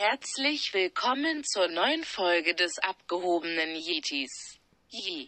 Herzlich willkommen zur neuen Folge des abgehobenen Yetis. Yi.